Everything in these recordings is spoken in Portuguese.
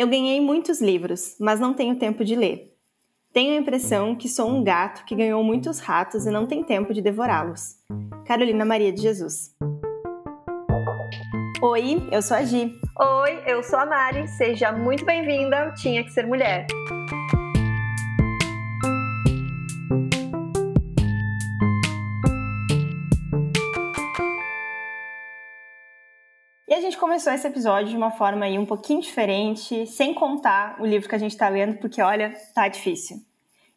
Eu ganhei muitos livros, mas não tenho tempo de ler. Tenho a impressão que sou um gato que ganhou muitos ratos e não tem tempo de devorá-los. Carolina Maria de Jesus. Oi, eu sou a Gi. Oi, eu sou a Mari. Seja muito bem-vinda ao Tinha que Ser Mulher. E a gente começou esse episódio de uma forma aí um pouquinho diferente, sem contar o livro que a gente está lendo, porque olha, tá difícil.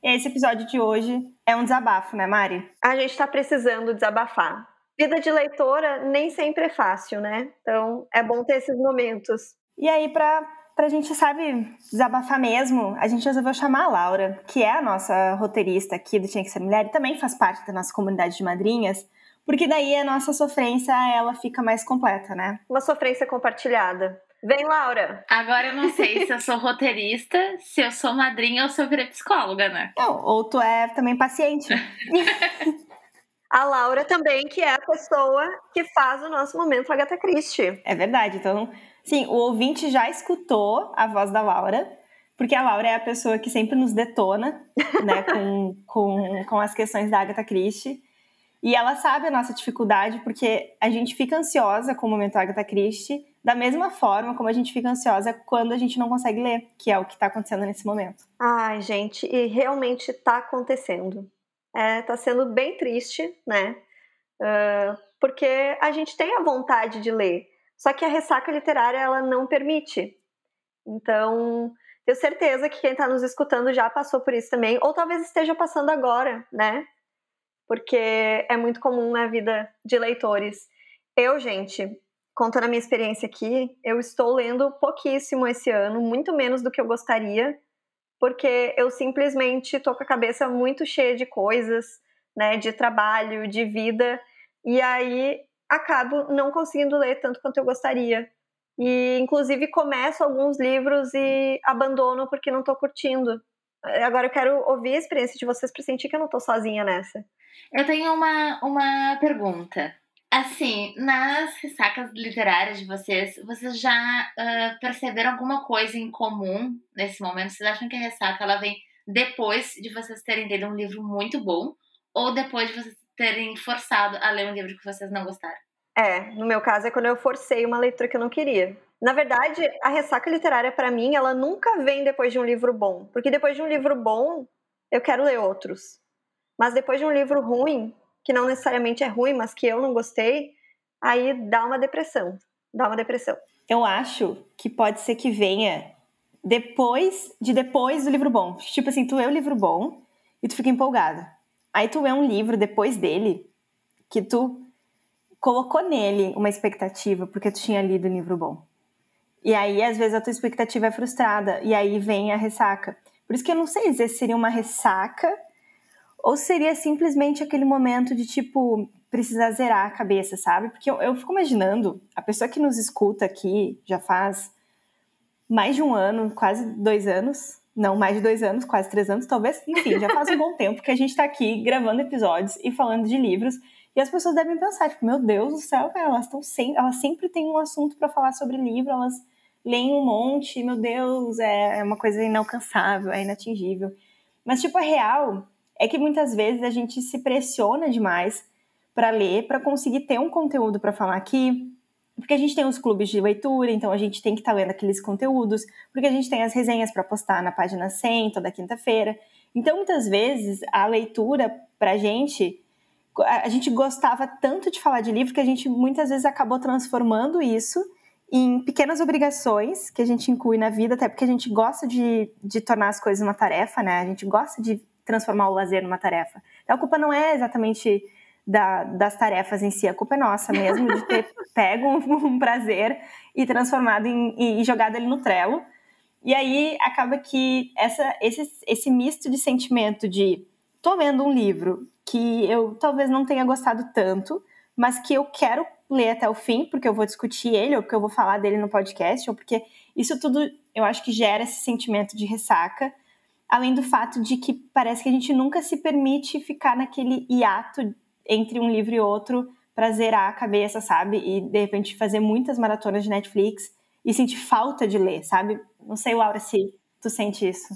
E esse episódio de hoje é um desabafo, né, Mari? A gente está precisando desabafar. Vida de leitora nem sempre é fácil, né? Então é bom ter esses momentos. E aí, para pra gente, sabe, desabafar mesmo, a gente resolveu chamar a Laura, que é a nossa roteirista aqui do Tinha Que Ser Mulher e também faz parte da nossa comunidade de madrinhas, porque daí a nossa sofrência, ela fica mais completa, né? Uma sofrência compartilhada. Vem, Laura! Agora eu não sei se eu sou roteirista, se eu sou madrinha ou se eu virei psicóloga, né? Não, ou tu é também paciente. a Laura também, que é a pessoa que faz o nosso momento Agatha Christie. É verdade. Então, sim, o ouvinte já escutou a voz da Laura, porque a Laura é a pessoa que sempre nos detona, né, com, com, com as questões da Agatha Christie. E ela sabe a nossa dificuldade, porque a gente fica ansiosa com o momento Agatha Christie, da mesma forma como a gente fica ansiosa quando a gente não consegue ler, que é o que está acontecendo nesse momento. Ai, gente, e realmente está acontecendo está é, sendo bem triste, né? Uh, porque a gente tem a vontade de ler, só que a ressaca literária ela não permite. Então, tenho certeza que quem está nos escutando já passou por isso também, ou talvez esteja passando agora, né? Porque é muito comum na vida de leitores. Eu, gente, contando a minha experiência aqui, eu estou lendo pouquíssimo esse ano, muito menos do que eu gostaria porque eu simplesmente tô com a cabeça muito cheia de coisas, né, de trabalho, de vida, e aí acabo não conseguindo ler tanto quanto eu gostaria. E inclusive começo alguns livros e abandono porque não tô curtindo. Agora eu quero ouvir a experiência de vocês para sentir que eu não tô sozinha nessa. Eu tenho uma, uma pergunta. Assim, nas ressacas literárias de vocês, vocês já uh, perceberam alguma coisa em comum nesse momento? Vocês acham que a ressaca ela vem depois de vocês terem lido um livro muito bom ou depois de vocês terem forçado a ler um livro que vocês não gostaram? É, no meu caso é quando eu forcei uma leitura que eu não queria. Na verdade, a ressaca literária para mim, ela nunca vem depois de um livro bom, porque depois de um livro bom, eu quero ler outros. Mas depois de um livro ruim, que não necessariamente é ruim, mas que eu não gostei, aí dá uma depressão. Dá uma depressão. Eu acho que pode ser que venha depois de depois do livro bom. Tipo assim, tu lê o livro bom e tu fica empolgada. Aí tu lê um livro depois dele que tu colocou nele uma expectativa porque tu tinha lido um livro bom. E aí, às vezes, a tua expectativa é frustrada. E aí vem a ressaca. Por isso que eu não sei dizer se seria uma ressaca ou seria simplesmente aquele momento de tipo, precisar zerar a cabeça, sabe? Porque eu, eu fico imaginando, a pessoa que nos escuta aqui já faz mais de um ano, quase dois anos, não, mais de dois anos, quase três anos, talvez, enfim, já faz um bom tempo que a gente tá aqui gravando episódios e falando de livros. E as pessoas devem pensar, tipo, meu Deus do céu, elas estão sempre, elas sempre têm um assunto para falar sobre livro, elas leem um monte, meu Deus, é, é uma coisa inalcançável, é inatingível. Mas, tipo, a real é que muitas vezes a gente se pressiona demais para ler, para conseguir ter um conteúdo para falar aqui, porque a gente tem os clubes de leitura, então a gente tem que estar tá lendo aqueles conteúdos, porque a gente tem as resenhas para postar na página 100 toda quinta-feira. Então, muitas vezes, a leitura para a gente, a gente gostava tanto de falar de livro que a gente muitas vezes acabou transformando isso em pequenas obrigações que a gente inclui na vida, até porque a gente gosta de, de tornar as coisas uma tarefa, né? A gente gosta de transformar o lazer numa tarefa. Então a culpa não é exatamente da, das tarefas em si, a culpa é nossa mesmo, de ter pego um, um prazer e transformado em, e jogado ele no trelo. E aí acaba que essa, esse, esse misto de sentimento de tô lendo um livro que eu talvez não tenha gostado tanto, mas que eu quero ler até o fim, porque eu vou discutir ele, ou porque eu vou falar dele no podcast, ou porque isso tudo eu acho que gera esse sentimento de ressaca além do fato de que parece que a gente nunca se permite ficar naquele hiato entre um livro e outro para zerar a cabeça, sabe? E de repente fazer muitas maratonas de Netflix e sentir falta de ler, sabe? Não sei, Laura, se tu sente isso.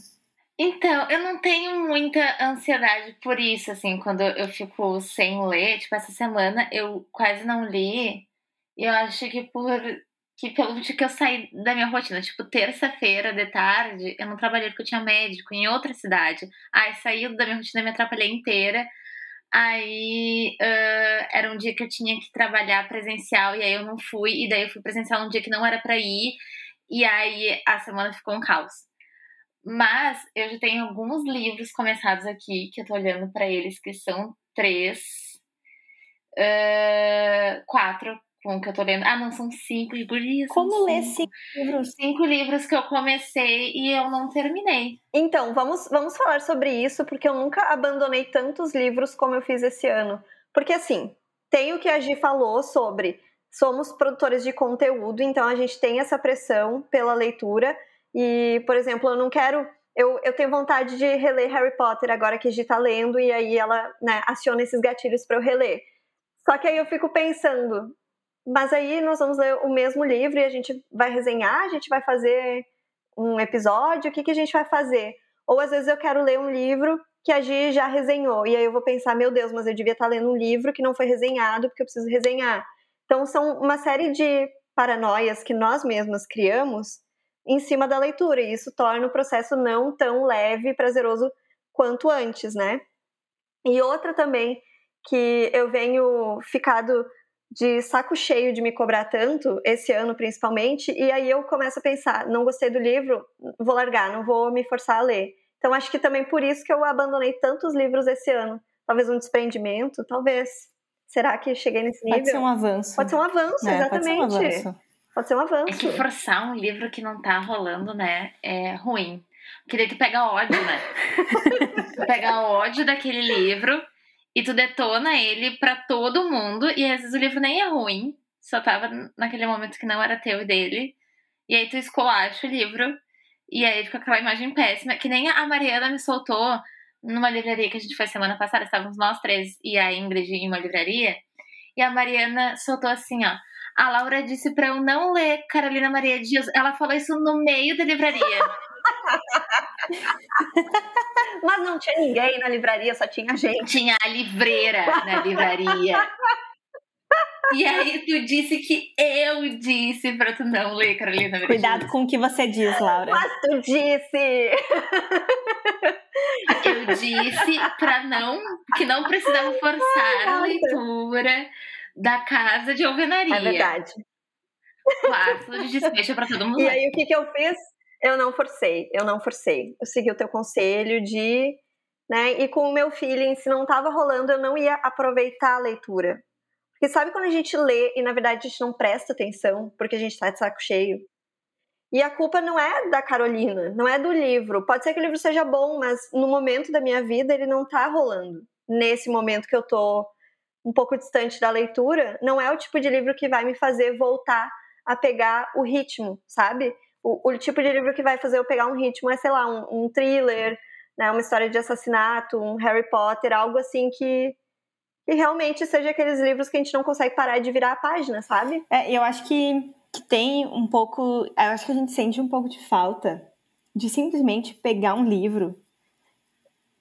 Então, eu não tenho muita ansiedade por isso, assim, quando eu fico sem ler. Tipo, essa semana eu quase não li. E eu acho que por que pelo dia que eu saí da minha rotina, tipo, terça-feira de tarde, eu não trabalhei porque eu tinha médico em outra cidade. Aí saiu da minha rotina, me atrapalhei inteira. Aí uh, era um dia que eu tinha que trabalhar presencial e aí eu não fui, e daí eu fui presencial um dia que não era para ir, e aí a semana ficou um caos. Mas eu já tenho alguns livros começados aqui que eu tô olhando para eles, que são três, uh, quatro com que eu tô lendo. Ah, não, são cinco, gurias. Como ler cinco livros? Cinco livros que eu comecei e eu não terminei. Então, vamos, vamos falar sobre isso, porque eu nunca abandonei tantos livros como eu fiz esse ano. Porque, assim, tem o que a Gi falou sobre somos produtores de conteúdo, então a gente tem essa pressão pela leitura. E, por exemplo, eu não quero. Eu, eu tenho vontade de reler Harry Potter agora que a Gi tá lendo, e aí ela né, aciona esses gatilhos para eu reler. Só que aí eu fico pensando, mas aí nós vamos ler o mesmo livro e a gente vai resenhar, a gente vai fazer um episódio, o que, que a gente vai fazer? Ou às vezes eu quero ler um livro que a Gi já resenhou, e aí eu vou pensar, meu Deus, mas eu devia estar lendo um livro que não foi resenhado, porque eu preciso resenhar. Então são uma série de paranoias que nós mesmas criamos em cima da leitura, e isso torna o processo não tão leve e prazeroso quanto antes, né? E outra também que eu venho ficado de saco cheio de me cobrar tanto, esse ano principalmente, e aí eu começo a pensar, não gostei do livro, vou largar, não vou me forçar a ler. Então acho que também por isso que eu abandonei tantos livros esse ano. Talvez um desprendimento, talvez. Será que cheguei nesse nível? Pode ser um avanço. Pode ser um avanço, é, exatamente. Pode ser um avanço. Pode ser um avanço. É que forçar um livro que não tá rolando, né, é ruim. Porque daí tu pega ódio, né? tu pega ódio daquele livro e tu detona ele para todo mundo, e às vezes o livro nem é ruim, só tava naquele momento que não era teu e dele, e aí tu esculacha o livro, e aí fica aquela imagem péssima, que nem a Mariana me soltou numa livraria que a gente foi semana passada, estávamos nós três e a Ingrid em uma livraria, e a Mariana soltou assim, ó, a Laura disse para eu não ler Carolina Maria Dias, ela falou isso no meio da livraria. Mas não tinha ninguém na livraria, só tinha gente. Tinha a livreira na livraria. E aí tu disse que eu disse pra tu não ler, Carolina. Cuidado com o que você diz, Laura. Mas tu disse! Eu disse pra não, que não precisamos forçar a leitura da casa de alvenaria. É verdade. Clássico de despecho pra todo mundo. E aí o que que eu fiz? Eu não forcei, eu não forcei. Eu segui o teu conselho de. Né, e com o meu feeling, se não estava rolando, eu não ia aproveitar a leitura. Porque sabe quando a gente lê e na verdade a gente não presta atenção porque a gente está de saco cheio? E a culpa não é da Carolina, não é do livro. Pode ser que o livro seja bom, mas no momento da minha vida ele não está rolando. Nesse momento que eu tô um pouco distante da leitura, não é o tipo de livro que vai me fazer voltar a pegar o ritmo, sabe? O, o, tipo de livro que vai fazer eu pegar um ritmo é, sei lá, um, um thriller, né, uma história de assassinato, um Harry Potter, algo assim que, que realmente seja aqueles livros que a gente não consegue parar de virar a página, sabe? É, eu acho que, que tem um pouco. Eu acho que a gente sente um pouco de falta de simplesmente pegar um livro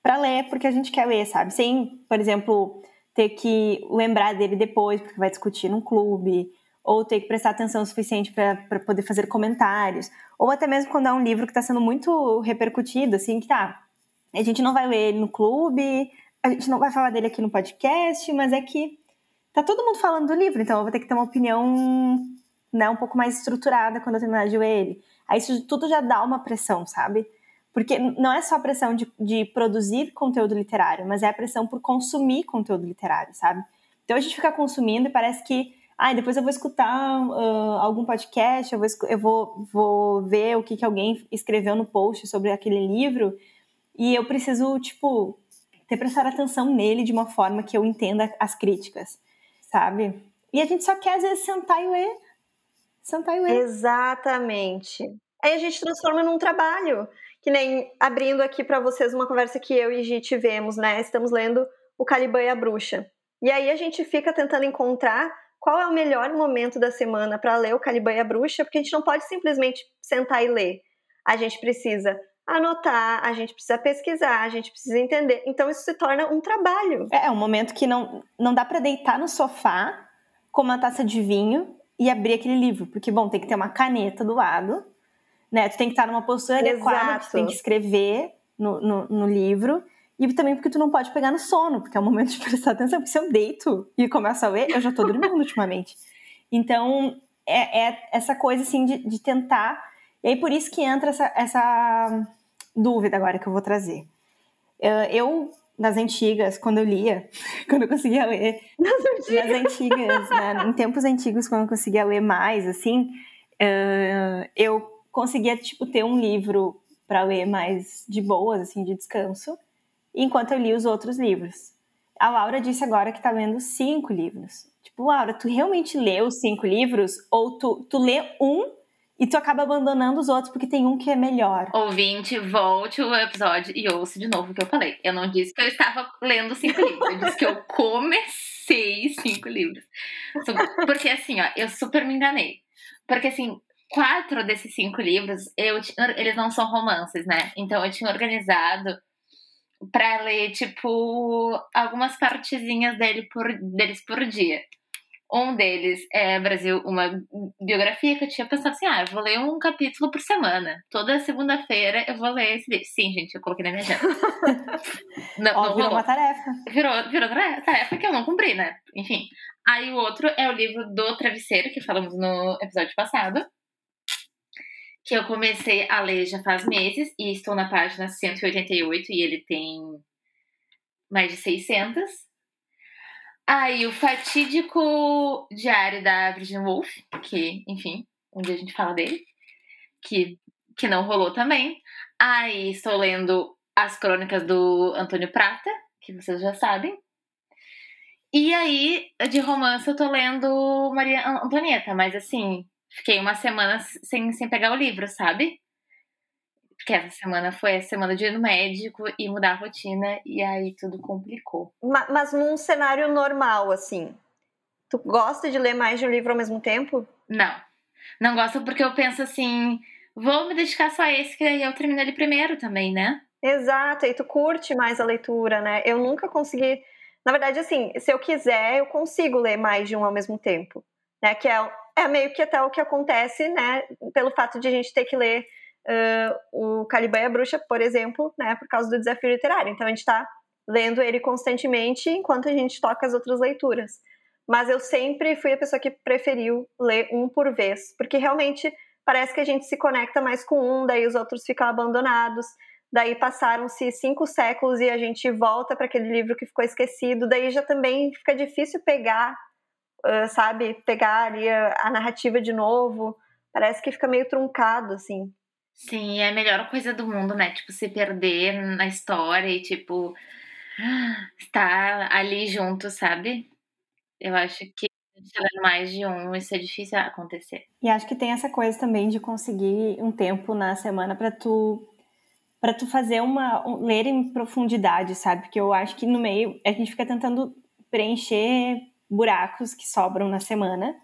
para ler porque a gente quer ler, sabe? Sem, por exemplo, ter que lembrar dele depois porque vai discutir num clube ou ter que prestar atenção o suficiente para poder fazer comentários, ou até mesmo quando é um livro que está sendo muito repercutido, assim, que tá, a gente não vai ler ele no clube, a gente não vai falar dele aqui no podcast, mas é que tá todo mundo falando do livro, então eu vou ter que ter uma opinião né, um pouco mais estruturada quando eu terminar de ler ele. Aí isso tudo já dá uma pressão, sabe? Porque não é só a pressão de, de produzir conteúdo literário, mas é a pressão por consumir conteúdo literário, sabe? Então a gente fica consumindo e parece que ah, depois eu vou escutar uh, algum podcast, eu, vou, eu vou, vou ver o que, que alguém escreveu no post sobre aquele livro, e eu preciso, tipo, ter prestar atenção nele de uma forma que eu entenda as críticas, sabe? E a gente só quer, às vezes, sentar e ler. Sentar e ler. Exatamente. Aí a gente transforma num trabalho. Que nem abrindo aqui para vocês uma conversa que eu e Gi tivemos, né? Estamos lendo O Caliban e a Bruxa. E aí a gente fica tentando encontrar qual é o melhor momento da semana para ler o Caliban e a Bruxa, porque a gente não pode simplesmente sentar e ler. a gente precisa anotar, a gente precisa pesquisar, a gente precisa entender. Então isso se torna um trabalho. É, é um momento que não, não dá para deitar no sofá com uma taça de vinho e abrir aquele livro, porque bom, tem que ter uma caneta do lado, né? Tu tem que estar numa postura Exato. adequada, tu tem que escrever no, no, no livro. E também porque tu não pode pegar no sono, porque é o momento de prestar atenção. Porque se eu deito e começo a ler, eu já tô dormindo ultimamente. Então, é, é, essa coisa, assim, de, de, tentar. E aí, por isso que entra essa, essa dúvida agora que eu vou trazer. Eu, nas antigas, quando eu lia, quando eu conseguia ler. Nas antigas, nas antigas né, em tempos antigos, quando eu conseguia ler mais, assim, eu conseguia, tipo, ter um livro para ler mais de boas, assim, de descanso, enquanto eu li os outros livros. A Laura disse agora que tá lendo cinco livros. Tipo, Laura, tu realmente leu os cinco livros? Ou tu, tu lê um e tu acaba abandonando os outros porque tem um que é melhor? Ouvinte, volte o episódio e ouça de novo o que eu falei. Eu não disse que eu estava lendo cinco livros, eu disse que eu comecei cinco livros. Porque assim, ó, eu super me enganei. Porque assim, quatro desses cinco livros, eu, eles não são romances, né? Então eu tinha organizado para ler, tipo, algumas partezinhas dele por, deles por dia. Um deles é Brasil, uma biografia que eu tinha pensado assim: ah, eu vou ler um capítulo por semana. Toda segunda-feira eu vou ler esse livro. Sim, gente, eu coloquei na minha agenda. não, Ó, não virou uma tarefa. Virou, virou tarefa que eu não cumpri, né? Enfim. Aí o outro é o livro do Travesseiro, que falamos no episódio passado que eu comecei a ler já faz meses e estou na página 188 e ele tem mais de 600. Aí o fatídico diário da Virginia Woolf, que, enfim, um dia a gente fala dele, que, que não rolou também. Aí estou lendo as crônicas do Antônio Prata, que vocês já sabem. E aí, de romance, eu tô lendo Maria Antonieta, mas assim, Fiquei uma semana sem, sem pegar o livro, sabe? Porque essa semana foi a semana de ir no médico e mudar a rotina, e aí tudo complicou. Mas, mas num cenário normal, assim, tu gosta de ler mais de um livro ao mesmo tempo? Não. Não gosto porque eu penso assim, vou me dedicar só a esse, que aí eu termino ele primeiro também, né? Exato, e tu curte mais a leitura, né? Eu nunca consegui. Na verdade, assim, se eu quiser, eu consigo ler mais de um ao mesmo tempo. Né? Que é é meio que até o que acontece, né, pelo fato de a gente ter que ler uh, o Caliban e a Bruxa, por exemplo, né, por causa do desafio literário. Então a gente está lendo ele constantemente enquanto a gente toca as outras leituras. Mas eu sempre fui a pessoa que preferiu ler um por vez, porque realmente parece que a gente se conecta mais com um, daí os outros ficam abandonados. Daí passaram-se cinco séculos e a gente volta para aquele livro que ficou esquecido. Daí já também fica difícil pegar sabe, pegar ali a, a, narrativa de novo. Parece que fica meio truncado, assim. Sim, é a melhor coisa do mundo, né? Tipo, se perder na história e, tipo, estar ali junto, sabe? Eu acho que mais de um, isso é difícil acontecer. E acho que tem essa coisa também de conseguir um tempo na semana para tu para tu fazer uma um, ler em profundidade, sabe? Porque eu acho que no meio a gente fica tentando preencher buracos que sobram na semana.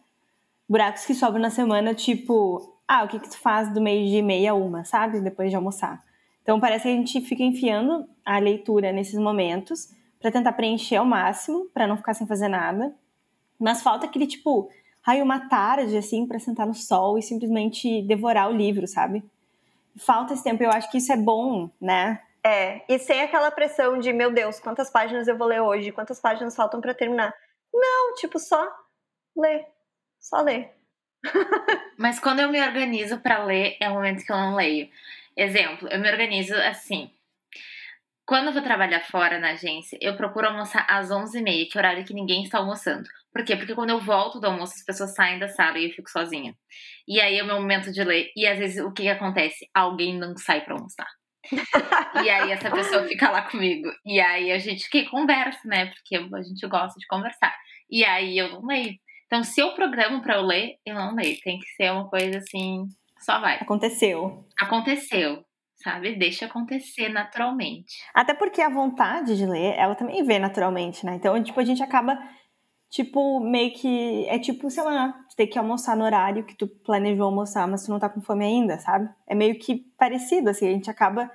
Buracos que sobram na semana, tipo, ah, o que, que tu faz do meio de meia a uma, sabe? Depois de almoçar. Então parece que a gente fica enfiando a leitura nesses momentos para tentar preencher ao máximo, para não ficar sem fazer nada. Mas falta aquele tipo, ai, uma tarde assim para sentar no sol e simplesmente devorar o livro, sabe? Falta esse tempo, eu acho que isso é bom, né? É, e sem aquela pressão de, meu Deus, quantas páginas eu vou ler hoje, quantas páginas faltam para terminar. Não, tipo, só ler. Só ler. Mas quando eu me organizo para ler, é o momento que eu não leio. Exemplo, eu me organizo assim. Quando eu vou trabalhar fora na agência, eu procuro almoçar às 11h30, que é o horário que ninguém está almoçando. Por quê? Porque quando eu volto do almoço, as pessoas saem da sala e eu fico sozinha. E aí é o meu momento de ler. E às vezes o que, que acontece? Alguém não sai para almoçar e aí essa pessoa fica lá comigo. E aí a gente que conversa, né? Porque a gente gosta de conversar. E aí eu não leio. Então, se eu programo para eu ler, eu não leio. Tem que ser uma coisa assim, só vai. Aconteceu. Aconteceu. Sabe? Deixa acontecer naturalmente. Até porque a vontade de ler, ela também vê naturalmente, né? Então, tipo, a gente acaba tipo, meio que. É tipo, sei lá, tu ter que almoçar no horário que tu planejou almoçar, mas tu não tá com fome ainda, sabe? É meio que parecido, assim, a gente acaba,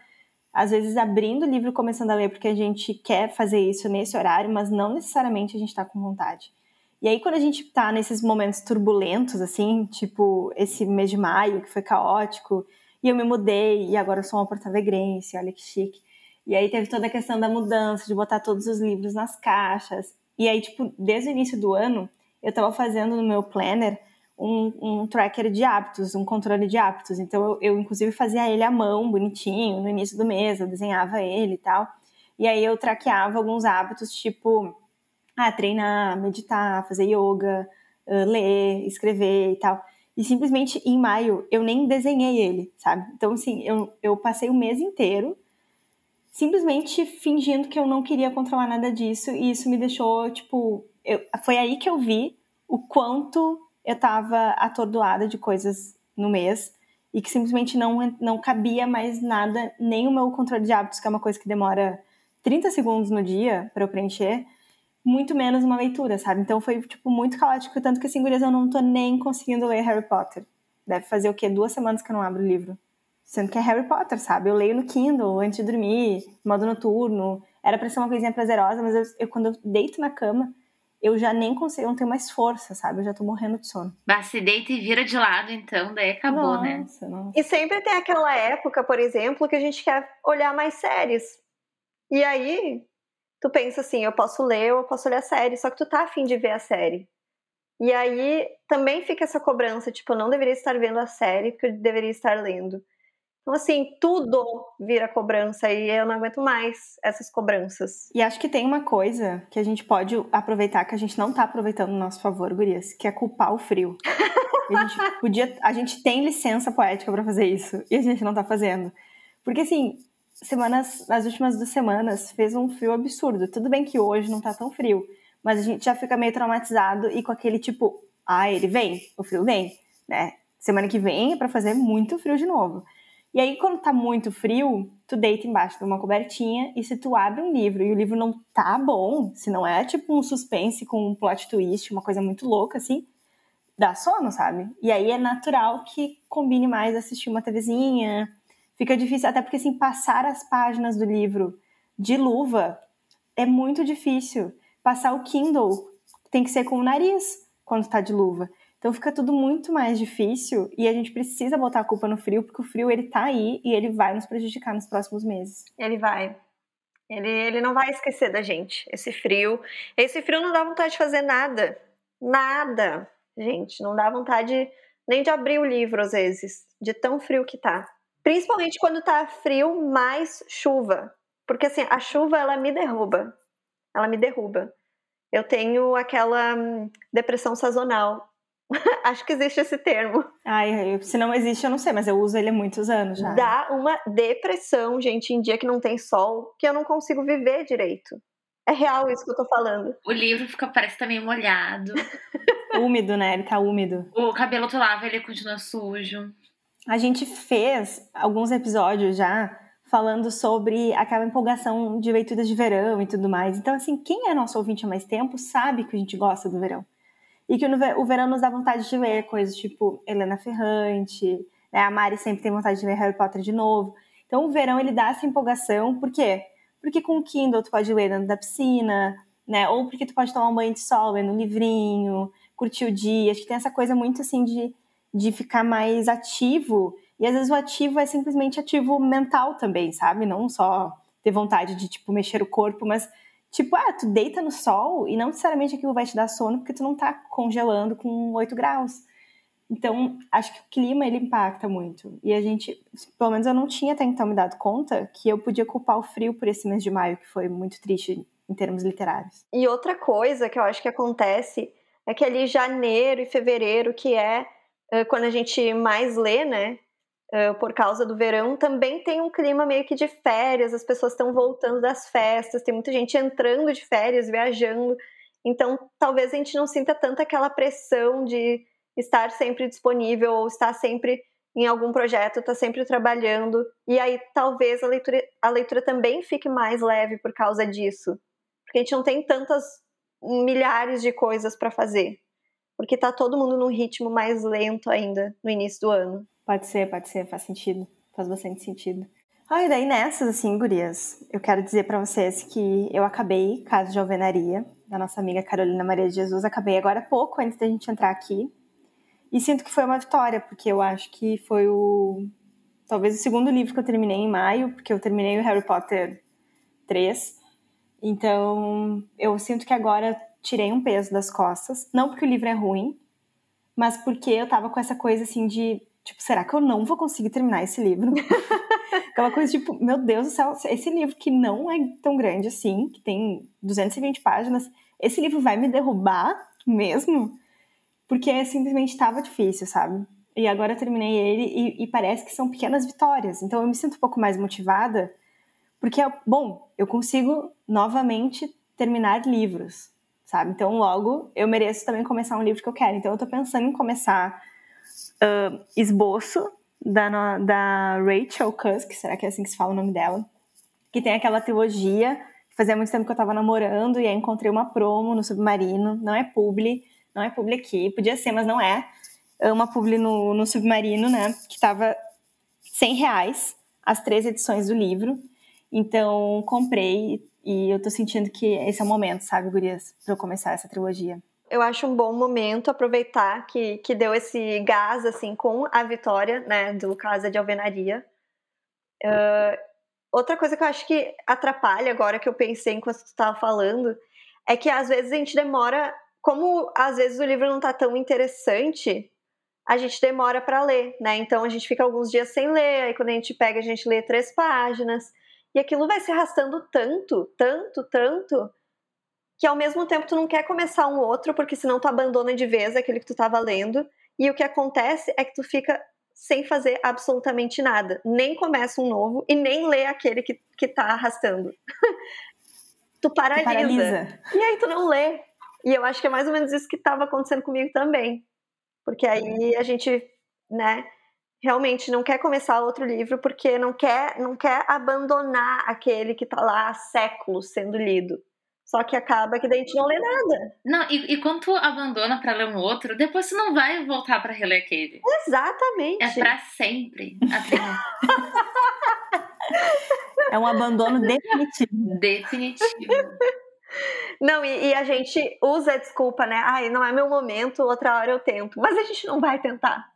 às vezes, abrindo o livro e começando a ler porque a gente quer fazer isso nesse horário, mas não necessariamente a gente tá com vontade. E aí, quando a gente tá nesses momentos turbulentos, assim, tipo esse mês de maio, que foi caótico, e eu me mudei, e agora eu sou uma porta-alegrense, olha que chique. E aí teve toda a questão da mudança, de botar todos os livros nas caixas. E aí, tipo, desde o início do ano, eu estava fazendo no meu planner um, um, tracker de hábitos, um controle de hábitos. Então, eu, eu, inclusive, fazia ele à mão, bonitinho, no início do mês, eu desenhava ele e tal. E aí, eu traqueava alguns hábitos, tipo, ah, treinar, meditar, fazer yoga, uh, ler, escrever e tal. E simplesmente, em maio, eu nem desenhei ele, sabe? Então, assim, eu, eu passei o mês inteiro simplesmente fingindo que eu não queria controlar nada disso e isso me deixou, tipo, eu, foi aí que eu vi o quanto eu tava atordoada de coisas no mês e que simplesmente não, não cabia mais nada, nem o meu controle de hábitos, que é uma coisa que demora 30 segundos no dia para eu preencher, muito menos uma leitura, sabe? Então foi, tipo, muito caótico, tanto que, assim, gurias, eu não tô nem conseguindo ler Harry Potter. Deve fazer o quê? Duas semanas que eu não abro o livro. Sendo que é Harry Potter, sabe? Eu leio no Kindle antes de dormir, modo noturno. Era pra ser uma coisinha prazerosa, mas eu, eu, quando eu deito na cama, eu já nem consigo, eu não tenho mais força, sabe? Eu já tô morrendo de sono. Mas se deita e vira de lado, então, daí acabou, né? nossa, né? Nossa. E sempre tem aquela época, por exemplo, que a gente quer olhar mais séries. E aí, tu pensa assim, eu posso ler ou eu posso olhar a série, só que tu tá afim de ver a série. E aí também fica essa cobrança, tipo, eu não deveria estar vendo a série porque eu deveria estar lendo. Então, assim, tudo vira cobrança e eu não aguento mais essas cobranças. E acho que tem uma coisa que a gente pode aproveitar, que a gente não tá aproveitando no nosso favor, Gurias, que é culpar o frio. a gente podia. A gente tem licença poética para fazer isso e a gente não tá fazendo. Porque, assim, semanas, nas últimas duas semanas fez um frio absurdo. Tudo bem que hoje não tá tão frio, mas a gente já fica meio traumatizado e com aquele tipo, ah, ele vem, o frio vem, né? Semana que vem é para fazer muito frio de novo. E aí, quando tá muito frio, tu deita embaixo de uma cobertinha e se tu abre um livro e o livro não tá bom, se não é tipo um suspense com um plot twist, uma coisa muito louca assim, dá sono, sabe? E aí é natural que combine mais assistir uma TVzinha. Fica difícil, até porque assim, passar as páginas do livro de luva é muito difícil. Passar o Kindle tem que ser com o nariz quando tá de luva. Então fica tudo muito mais difícil e a gente precisa botar a culpa no frio, porque o frio ele tá aí e ele vai nos prejudicar nos próximos meses. Ele vai. Ele, ele não vai esquecer da gente, esse frio. Esse frio não dá vontade de fazer nada. Nada, gente. Não dá vontade nem de abrir o livro, às vezes, de tão frio que tá. Principalmente quando tá frio mais chuva. Porque assim, a chuva ela me derruba. Ela me derruba. Eu tenho aquela hum, depressão sazonal. Acho que existe esse termo. Ai, se não existe, eu não sei, mas eu uso ele há muitos anos já. Dá uma depressão, gente, em dia que não tem sol, que eu não consigo viver direito. É real isso que eu tô falando. O livro fica, parece também tá molhado. úmido, né? Ele tá úmido. O cabelo tu lava, ele continua sujo. A gente fez alguns episódios já falando sobre aquela empolgação de leituras de verão e tudo mais. Então, assim, quem é nosso ouvinte há mais tempo sabe que a gente gosta do verão. E que o verão nos dá vontade de ler coisas tipo Helena Ferrante, né? a Mari sempre tem vontade de ler Harry Potter de novo. Então o verão ele dá essa empolgação, por quê? Porque com o Kindle tu pode ler dentro da piscina, né? Ou porque tu pode tomar um banho de sol, lendo um livrinho, curtir o dia. Acho que tem essa coisa muito assim de, de ficar mais ativo. E às vezes o ativo é simplesmente ativo mental também, sabe? Não só ter vontade de, tipo, mexer o corpo, mas Tipo, ah, tu deita no sol e não necessariamente aquilo vai te dar sono porque tu não tá congelando com 8 graus. Então, acho que o clima ele impacta muito. E a gente, pelo menos eu não tinha até então me dado conta que eu podia culpar o frio por esse mês de maio, que foi muito triste em termos literários. E outra coisa que eu acho que acontece é que ali janeiro e fevereiro, que é quando a gente mais lê, né? Uh, por causa do verão, também tem um clima meio que de férias, as pessoas estão voltando das festas, tem muita gente entrando de férias, viajando. Então, talvez a gente não sinta tanto aquela pressão de estar sempre disponível ou estar sempre em algum projeto, estar sempre trabalhando. E aí, talvez a leitura, a leitura também fique mais leve por causa disso. Porque a gente não tem tantas milhares de coisas para fazer. Porque tá todo mundo num ritmo mais lento ainda no início do ano. Pode ser, pode ser, faz sentido. Faz bastante sentido. Ah, e daí nessas, assim, gurias, eu quero dizer para vocês que eu acabei Caso de Alvenaria, da nossa amiga Carolina Maria de Jesus, acabei agora pouco, antes da gente entrar aqui. E sinto que foi uma vitória, porque eu acho que foi o. Talvez o segundo livro que eu terminei em maio, porque eu terminei o Harry Potter 3. Então, eu sinto que agora tirei um peso das costas. Não porque o livro é ruim, mas porque eu tava com essa coisa assim de. Tipo, será que eu não vou conseguir terminar esse livro? Aquela coisa tipo, meu Deus do céu, esse livro que não é tão grande assim, que tem 220 páginas, esse livro vai me derrubar mesmo? Porque simplesmente estava difícil, sabe? E agora eu terminei ele e, e, parece que são pequenas vitórias. Então eu me sinto um pouco mais motivada, porque, bom, eu consigo novamente terminar livros, sabe? Então logo eu mereço também começar um livro que eu quero. Então eu tô pensando em começar uh, Esboço, da, da Rachel Cusk, será que é assim que se fala o nome dela? Que tem aquela trilogia. Fazia muito tempo que eu tava namorando e aí encontrei uma promo no Submarino. Não é publi, não é publi aqui. Podia ser, mas não é. é uma publi no, no Submarino, né? Que tava 100 reais as três edições do livro. Então, comprei e eu tô sentindo que esse é o momento, sabe, gurias? Pra eu começar essa trilogia eu acho um bom momento aproveitar que, que deu esse gás assim com a vitória né, do Casa de Alvenaria. Uh, outra coisa que eu acho que atrapalha agora que eu pensei enquanto tu estava falando é que às vezes a gente demora, como às vezes o livro não está tão interessante, a gente demora para ler, né? Então a gente fica alguns dias sem ler, aí quando a gente pega a gente lê três páginas e aquilo vai se arrastando tanto, tanto, tanto que ao mesmo tempo tu não quer começar um outro, porque senão tu abandona de vez aquele que tu estava lendo, e o que acontece é que tu fica sem fazer absolutamente nada, nem começa um novo e nem lê aquele que, que tá arrastando. tu, paralisa, tu paralisa. E aí tu não lê. E eu acho que é mais ou menos isso que estava acontecendo comigo também. Porque aí a gente, né, realmente não quer começar outro livro porque não quer, não quer abandonar aquele que está lá há séculos sendo lido. Só que acaba que daí a gente não lê nada. Não, e, e quando tu abandona para ler um outro, depois tu não vai voltar para reler aquele. Exatamente. É para sempre. é um abandono definitivo. Definitivo. Não, e, e, a gente usa a desculpa, né? Ai, não é meu momento, outra hora eu tento. Mas a gente não vai tentar.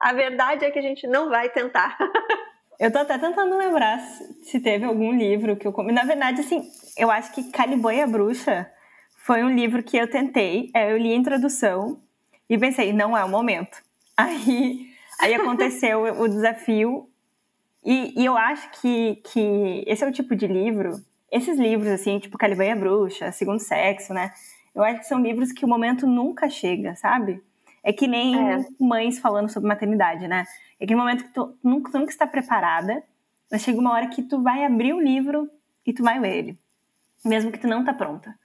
A verdade é que a gente não vai tentar. Eu tô até tentando lembrar se teve algum livro que eu. Na verdade, assim, eu acho que Caliban Bruxa foi um livro que eu tentei. É, eu li a introdução e pensei, não é o momento. Aí, aí aconteceu o desafio. E, e, eu acho que, que esse é o tipo de livro, esses livros, assim, tipo Caliban Bruxa, Segundo Sexo, né? Eu acho que são livros que o momento nunca chega, sabe? É que nem é. mães falando sobre maternidade, né? É aquele momento que tu nunca, tu nunca está preparada, mas chega uma hora que tu vai abrir o livro e tu vai ler ele, mesmo que tu não tá pronta.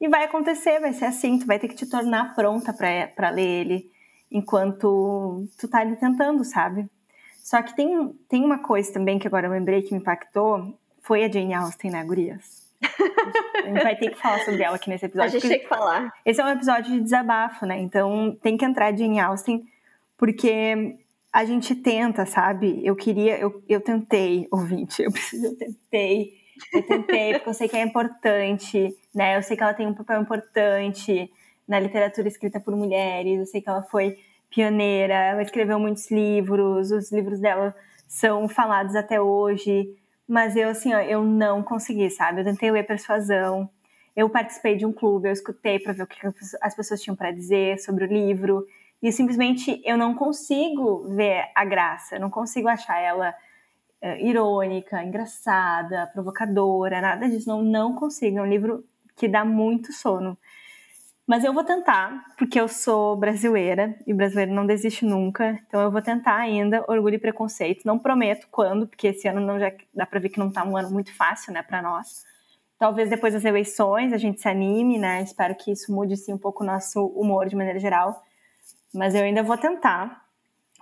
E vai acontecer, vai ser assim, tu vai ter que te tornar pronta para ler ele enquanto tu tá ali tentando, sabe? Só que tem, tem uma coisa também que agora eu lembrei que me impactou, foi a Jane Austen, né, gurias? A gente vai ter que falar sobre ela aqui nesse episódio. A gente tem que falar. Esse é um episódio de desabafo, né? Então tem que entrar Jane Austen, porque a gente tenta, sabe? Eu queria, eu, eu tentei, ouvinte, eu preciso, eu tentei, eu tentei, porque eu sei que é importante, né? Eu sei que ela tem um papel importante na literatura escrita por mulheres, eu sei que ela foi pioneira, ela escreveu muitos livros, os livros dela são falados até hoje, mas eu, assim, ó, eu não consegui, sabe? Eu tentei ler Persuasão, eu participei de um clube, eu escutei para ver o que as pessoas tinham para dizer sobre o livro, e simplesmente eu não consigo ver a graça, eu não consigo achar ela uh, irônica, engraçada, provocadora, nada disso. Não, não consigo. É um livro que dá muito sono. Mas eu vou tentar, porque eu sou brasileira e brasileiro não desiste nunca. Então eu vou tentar ainda Orgulho e Preconceito. Não prometo quando, porque esse ano não já dá para ver que não tá um ano muito fácil, né, para nós. Talvez depois das eleições a gente se anime, né? Espero que isso mude sim um pouco o nosso humor de maneira geral. Mas eu ainda vou tentar,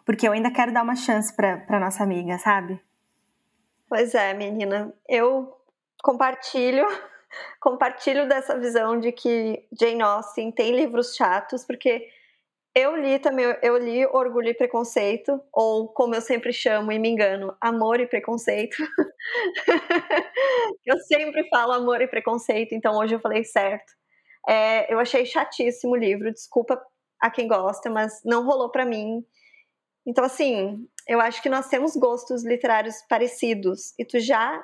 porque eu ainda quero dar uma chance para nossa amiga, sabe? Pois é, menina. Eu compartilho compartilho dessa visão de que Jane Austen tem livros chatos, porque eu li também, eu li Orgulho e Preconceito, ou como eu sempre chamo e me engano, Amor e Preconceito. eu sempre falo Amor e Preconceito, então hoje eu falei certo. É, eu achei chatíssimo o livro, desculpa a quem gosta, mas não rolou para mim. Então, assim, eu acho que nós temos gostos literários parecidos, e tu já.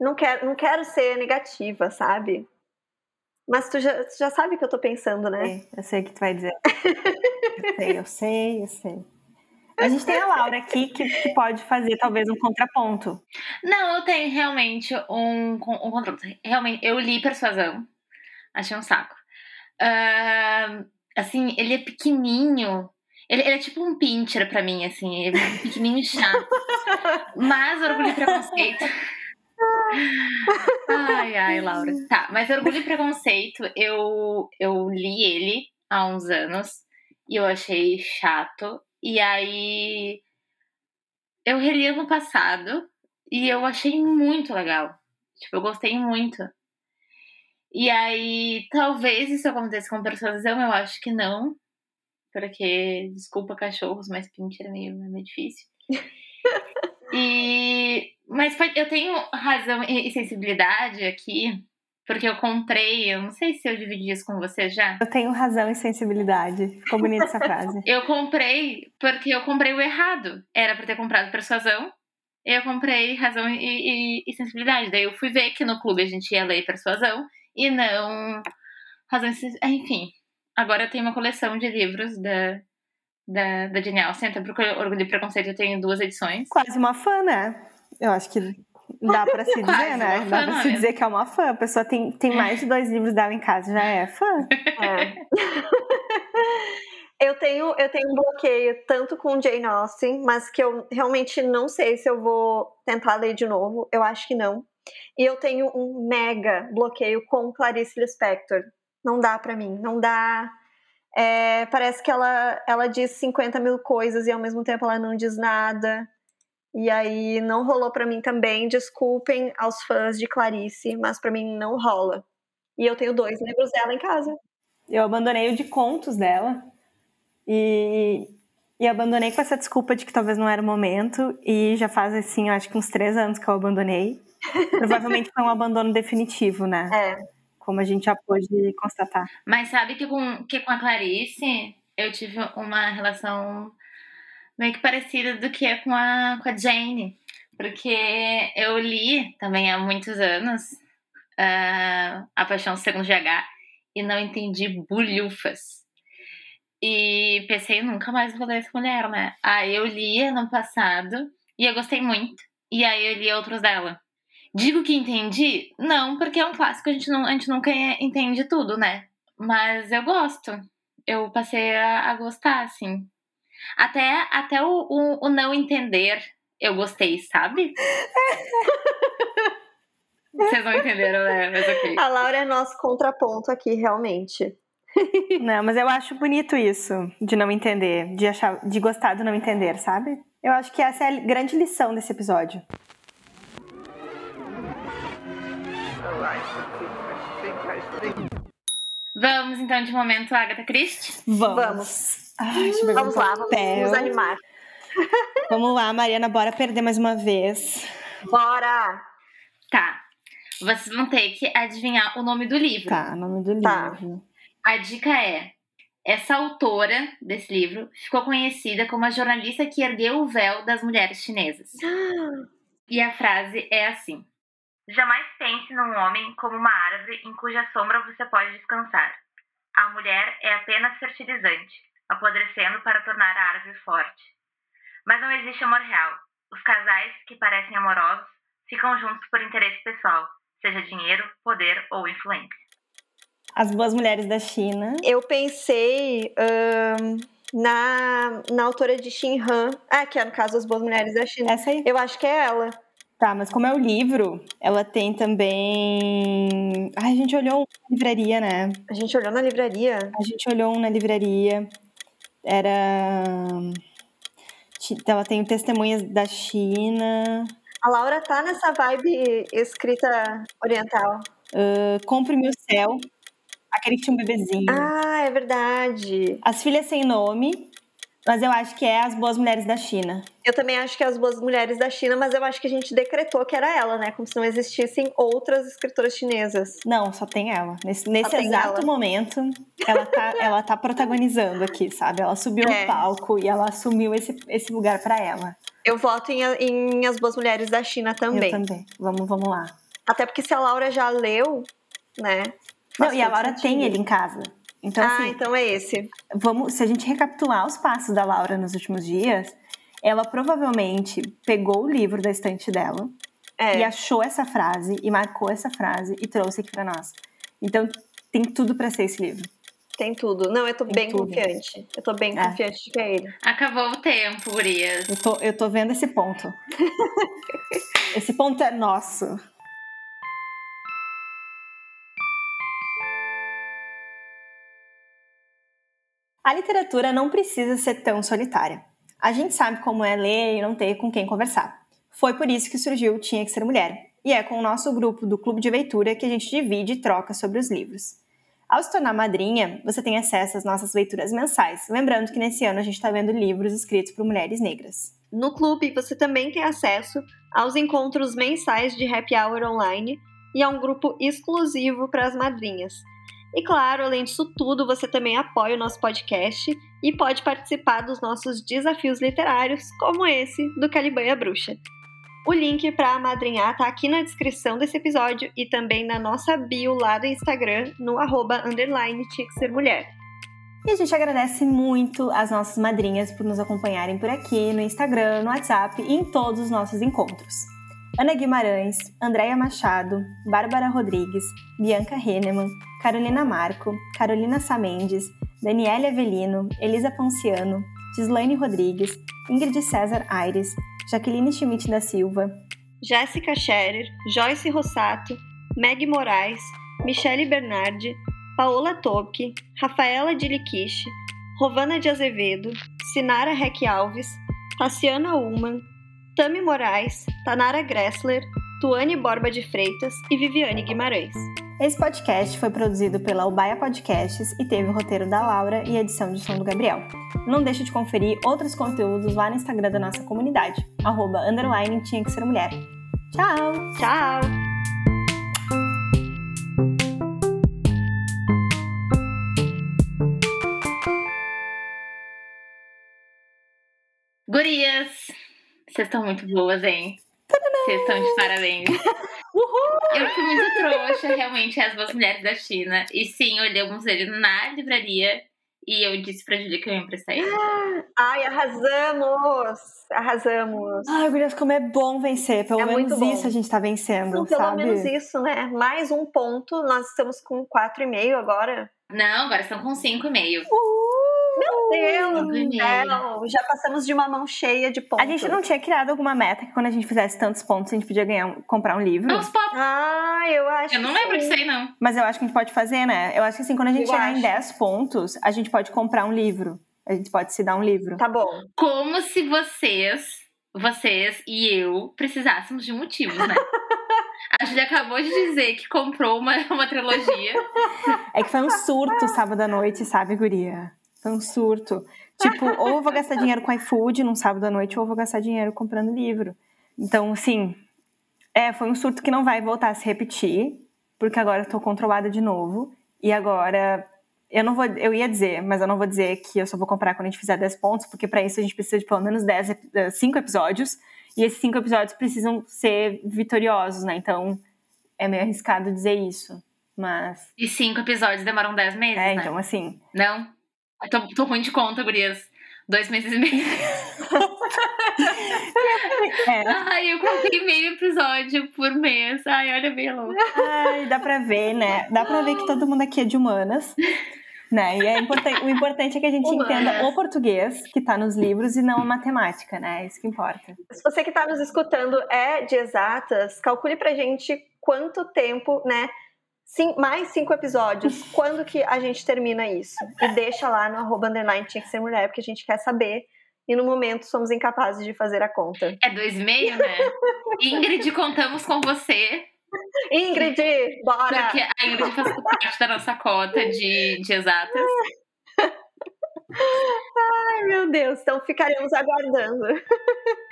Não quero, não quero ser negativa, sabe? Mas tu já, tu já sabe o que eu tô pensando, né? É, eu sei o que tu vai dizer. eu sei, eu sei, eu sei. A gente tem a Laura aqui que, que, pode fazer talvez um contraponto. Não, eu tenho realmente um, um contraponto. Realmente, eu li Persuasão. Achei um saco. Uh, assim, ele é pequenininho. Ele, ele, é tipo um pincher pra mim, assim. Ele é pequenininho e chato. Mas Orgulho e Preconceito ai, ai, Laura. Tá, mas Orgulho e Preconceito, eu, eu li ele há uns anos e eu achei chato. E aí eu reli ano passado e eu achei muito legal. Tipo, eu gostei muito. E aí, talvez isso aconteça com persuasão, eu acho que não. Porque, desculpa cachorros, mas pincher é meio, é meio difícil. e mas eu tenho razão e sensibilidade aqui, porque eu comprei, eu não sei se eu dividi isso com você já. Eu tenho razão e sensibilidade. Ficou bonita essa frase. eu comprei porque eu comprei o errado. Era para ter comprado persuasão. Eu comprei razão e, e, e, sensibilidade. Daí eu fui ver que no clube a gente ia ler persuasão e não razão e sensibilidade. Enfim, agora eu tenho uma coleção de livros da, da, da Jane Austen, até porque Orgulho e Preconceito eu tenho duas edições. Quase uma fã, né? Eu acho que dá pra se dizer, né? Dá pra se dizer que é uma fã. A pessoa tem, tem mais de dois livros dela em casa, já é fã. É. eu, tenho, eu tenho um bloqueio tanto com Jane Austen, mas que eu realmente não sei se eu vou tentar ler de novo. Eu acho que não. E eu tenho um mega bloqueio com Clarice Lispector. Não dá para mim, não dá. É, parece que ela, ela diz 50 mil coisas e ao mesmo tempo ela não diz nada. E aí não rolou para mim também. Desculpem aos fãs de Clarice, mas para mim não rola. E eu tenho dois livros dela em casa. Eu abandonei o de contos dela. E, e abandonei com essa desculpa de que talvez não era o momento. E já faz, assim, acho que uns três anos que eu abandonei. Provavelmente foi um abandono definitivo, né? É. Como a gente já pôde constatar. Mas sabe que com, que com a Clarice eu tive uma relação meio que parecida do que é com a, com a Jane. Porque eu li também há muitos anos uh, A Paixão Segundo GH e não entendi bulhufas. E pensei, nunca mais vou ler essa mulher, né? Aí eu li ano passado e eu gostei muito. E aí eu li outros dela. Digo que entendi? Não, porque é um clássico, a gente, não, a gente nunca entende tudo, né? Mas eu gosto. Eu passei a, a gostar, assim. Até, até o, o, o não entender eu gostei, sabe? Vocês não entenderam, né? Mas ok. A Laura é nosso contraponto aqui, realmente. Não, mas eu acho bonito isso, de não entender, de achar, de gostar do não entender, sabe? Eu acho que essa é a grande lição desse episódio. Vamos então de momento, Agatha Christie? Vamos. Vamos. Ai, vamos lá, vamos nos animar. Vamos lá, Mariana, bora perder mais uma vez. Bora! Tá. Vocês vão ter que adivinhar o nome do livro. Tá, o nome do tá. livro. A dica é: essa autora desse livro ficou conhecida como a jornalista que ergueu o véu das mulheres chinesas. e a frase é assim: Jamais pense num homem como uma árvore em cuja sombra você pode descansar. A mulher é apenas fertilizante apodrecendo para tornar a árvore forte. Mas não existe amor real. Os casais que parecem amorosos ficam juntos por interesse pessoal, seja dinheiro, poder ou influência. As Boas Mulheres da China. Eu pensei um, na, na autora de Xin Han, ah, que é no caso As Boas Mulheres da China. Essa aí. Eu acho que é ela. Tá, mas como é o livro, ela tem também. Ai, a gente olhou na livraria, né? A gente olhou na livraria? A gente olhou um na livraria era. Ela tem testemunhas da China. A Laura tá nessa vibe escrita oriental. Uh, Compre-me o céu. Aquele que tinha um bebezinho. Ah, é verdade. As Filhas Sem Nome. Mas eu acho que é As Boas Mulheres da China. Eu também acho que é As Boas Mulheres da China, mas eu acho que a gente decretou que era ela, né? Como se não existissem outras escritoras chinesas. Não, só tem ela. Nesse, nesse exato ela. momento, ela tá, ela tá protagonizando aqui, sabe? Ela subiu é. no palco e ela assumiu esse, esse lugar para ela. Eu voto em, em As Boas Mulheres da China também. Eu também. Vamos, vamos lá. Até porque se a Laura já leu, né? Não, e a Laura sentido. tem ele em casa. Então, ah, assim, então é esse. Vamos, se a gente recapitular os passos da Laura nos últimos dias, ela provavelmente pegou o livro da estante dela é. e achou essa frase e marcou essa frase e trouxe aqui para nós. Então, tem tudo para ser esse livro. Tem tudo. Não, eu tô tem bem tudo. confiante. Eu tô bem é. confiante de que é ele. Acabou o tempo, Gurias. Eu tô, eu tô vendo esse ponto. esse ponto é nosso. A literatura não precisa ser tão solitária. A gente sabe como é ler e não ter com quem conversar. Foi por isso que surgiu Tinha que Ser Mulher, e é com o nosso grupo do Clube de Leitura que a gente divide e troca sobre os livros. Ao se tornar madrinha, você tem acesso às nossas leituras mensais, lembrando que nesse ano a gente está vendo livros escritos por mulheres negras. No clube, você também tem acesso aos encontros mensais de happy hour online e a um grupo exclusivo para as madrinhas, e claro, além disso tudo, você também apoia o nosso podcast e pode participar dos nossos desafios literários, como esse do Calibanha Bruxa. O link para amadrinhar está aqui na descrição desse episódio e também na nossa bio lá do Instagram, no arroba underline ser mulher. E a gente agradece muito as nossas madrinhas por nos acompanharem por aqui, no Instagram, no WhatsApp e em todos os nossos encontros. Ana Guimarães, Andréia Machado, Bárbara Rodrigues, Bianca Henneman, Carolina Marco, Carolina Samendes, Daniela Avelino, Elisa Ponciano, Gislaine Rodrigues, Ingrid César Aires, Jaqueline Schmidt da Silva, Jéssica Scherer, Joyce Rossato, Meg Moraes, Michele Bernardi, Paola Topke, Rafaela Diliquiche, Rovana de Azevedo, Sinara Reck Alves, Tassiana Ullman, Tami Moraes, Tanara Gressler, Tuane Borba de Freitas e Viviane Guimarães. Esse podcast foi produzido pela Ubaia Podcasts e teve o roteiro da Laura e edição de som do Gabriel. Não deixe de conferir outros conteúdos lá no Instagram da nossa comunidade, arroba underline tinha que ser mulher. Tchau! Tchau! Gurias! Vocês estão muito boas, hein? Vocês estão de parabéns. Uhul! Eu fui muito trouxa, realmente, as duas mulheres da China. E sim, eu olhamos ele na livraria e eu disse pra Julia que eu ia emprestar ele. Ai, arrasamos! Arrasamos! Ai, Gurias, como é bom vencer. Pelo é menos isso a gente tá vencendo, Não, pelo sabe? menos isso, né? Mais um ponto. Nós estamos com 4,5 agora. Não, agora estão com 5,5. Uhul! Meu Deus do céu! Já passamos de uma mão cheia de pontos. A gente não tinha criado alguma meta que quando a gente fizesse tantos pontos a gente podia ganhar, comprar um livro? Pop. Ah, eu acho Eu não lembro disso aí, não. Mas eu acho que a gente pode fazer, né? Eu acho que assim, quando a gente eu chegar acho. em 10 pontos, a gente pode comprar um livro. A gente pode se dar um livro. Tá bom. Como se vocês, vocês e eu precisássemos de motivos, né? A Julia acabou de dizer que comprou uma, uma trilogia. É que foi um surto sábado à noite, sabe, Guria? Foi um surto. Tipo, ou vou gastar dinheiro com iFood num sábado à noite, ou vou gastar dinheiro comprando livro. Então, assim, é, foi um surto que não vai voltar a se repetir, porque agora eu tô controlada de novo. E agora, eu não vou, eu ia dizer, mas eu não vou dizer que eu só vou comprar quando a gente fizer 10 pontos, porque para isso a gente precisa de pelo menos 10, 5 eh, episódios. E esses 5 episódios precisam ser vitoriosos, né? Então, é meio arriscado dizer isso. Mas. E cinco episódios demoram 10 meses, é, né? então assim. Não? Tô, tô ruim de conta, gurias. Dois meses e meio. é. Ai, eu coloquei meio episódio por mês. Ai, olha bem louco. Ai, dá pra ver, né? Dá pra ver que todo mundo aqui é de humanas. Né? E é importante, o importante é que a gente Humanas. entenda o português que está nos livros e não a matemática, né? É isso que importa. Se você que está nos escutando é de exatas, calcule pra gente quanto tempo, né? Sim, mais cinco episódios. Quando que a gente termina isso? E deixa lá no arroba underline tinha que ser mulher, porque a gente quer saber. E no momento somos incapazes de fazer a conta. É dois e meio, né? Ingrid, contamos com você. Ingrid, bora! Porque a Ingrid faz parte da nossa cota de, de exatas. Ai, meu Deus. Então ficaremos aguardando.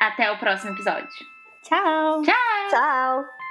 Até o próximo episódio. Tchau. Tchau. Tchau.